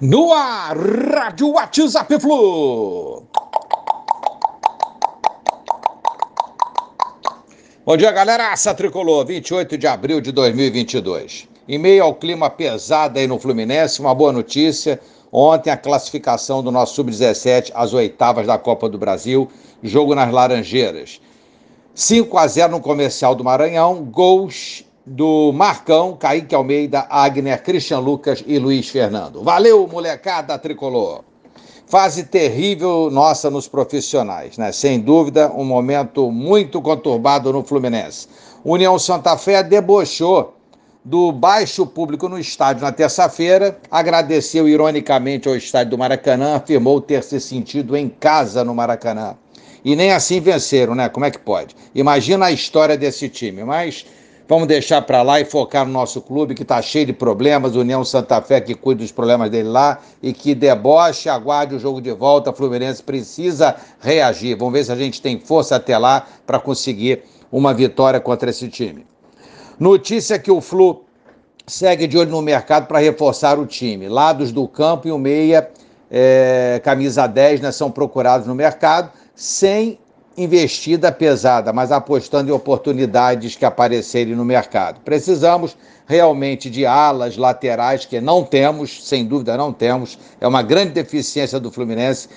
No ar, Rádio WhatsApp Flu. Bom dia, galera. Aça Tricolor, 28 de abril de 2022. Em meio ao clima pesado aí no Fluminense, uma boa notícia. Ontem a classificação do nosso Sub-17 às oitavas da Copa do Brasil, jogo nas Laranjeiras. 5 a 0 no comercial do Maranhão, gols do Marcão, Kaique Almeida, Agner, Christian Lucas e Luiz Fernando. Valeu, molecada tricolor! Fase terrível nossa nos profissionais, né? Sem dúvida, um momento muito conturbado no Fluminense. União Santa Fé debochou do baixo público no estádio na terça-feira, agradeceu ironicamente ao estádio do Maracanã, afirmou ter se sentido em casa no Maracanã. E nem assim venceram, né? Como é que pode? Imagina a história desse time, mas Vamos deixar para lá e focar no nosso clube que está cheio de problemas, União Santa Fé que cuida dos problemas dele lá e que deboche, aguarde o jogo de volta. Fluminense precisa reagir. Vamos ver se a gente tem força até lá para conseguir uma vitória contra esse time. Notícia que o Flu segue de olho no mercado para reforçar o time. Lados do campo e o meia, é, camisa 10, né, são procurados no mercado, sem investida pesada, mas apostando em oportunidades que aparecerem no mercado. Precisamos realmente de alas laterais que não temos, sem dúvida não temos, é uma grande deficiência do Fluminense.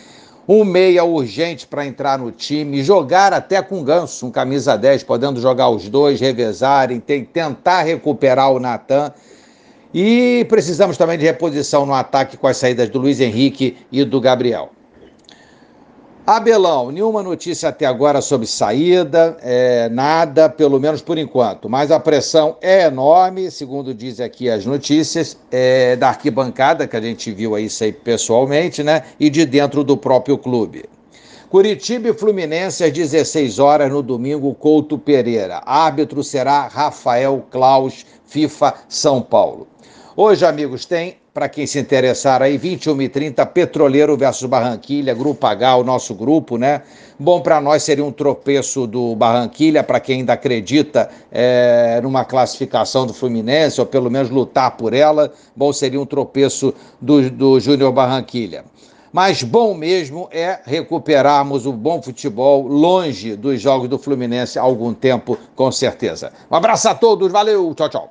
Um meia urgente para entrar no time, jogar até com ganso, um camisa 10, podendo jogar os dois, revezarem, tentar recuperar o Natan. E precisamos também de reposição no ataque com as saídas do Luiz Henrique e do Gabriel. Abelão, nenhuma notícia até agora sobre saída, é, nada, pelo menos por enquanto. Mas a pressão é enorme, segundo dizem aqui as notícias, é, da arquibancada, que a gente viu isso aí pessoalmente, né? E de dentro do próprio clube. Curitiba e Fluminense às 16 horas no domingo, Couto Pereira. Árbitro será Rafael Klaus, FIFA São Paulo. Hoje, amigos, tem para quem se interessar aí, 21 e 30, Petroleiro versus Barranquilha, Grupo H, o nosso grupo, né? Bom para nós seria um tropeço do Barranquilha, para quem ainda acredita é, numa classificação do Fluminense, ou pelo menos lutar por ela, bom seria um tropeço do, do Júnior Barranquilha. Mas bom mesmo é recuperarmos o bom futebol longe dos jogos do Fluminense há algum tempo, com certeza. Um abraço a todos, valeu, tchau, tchau.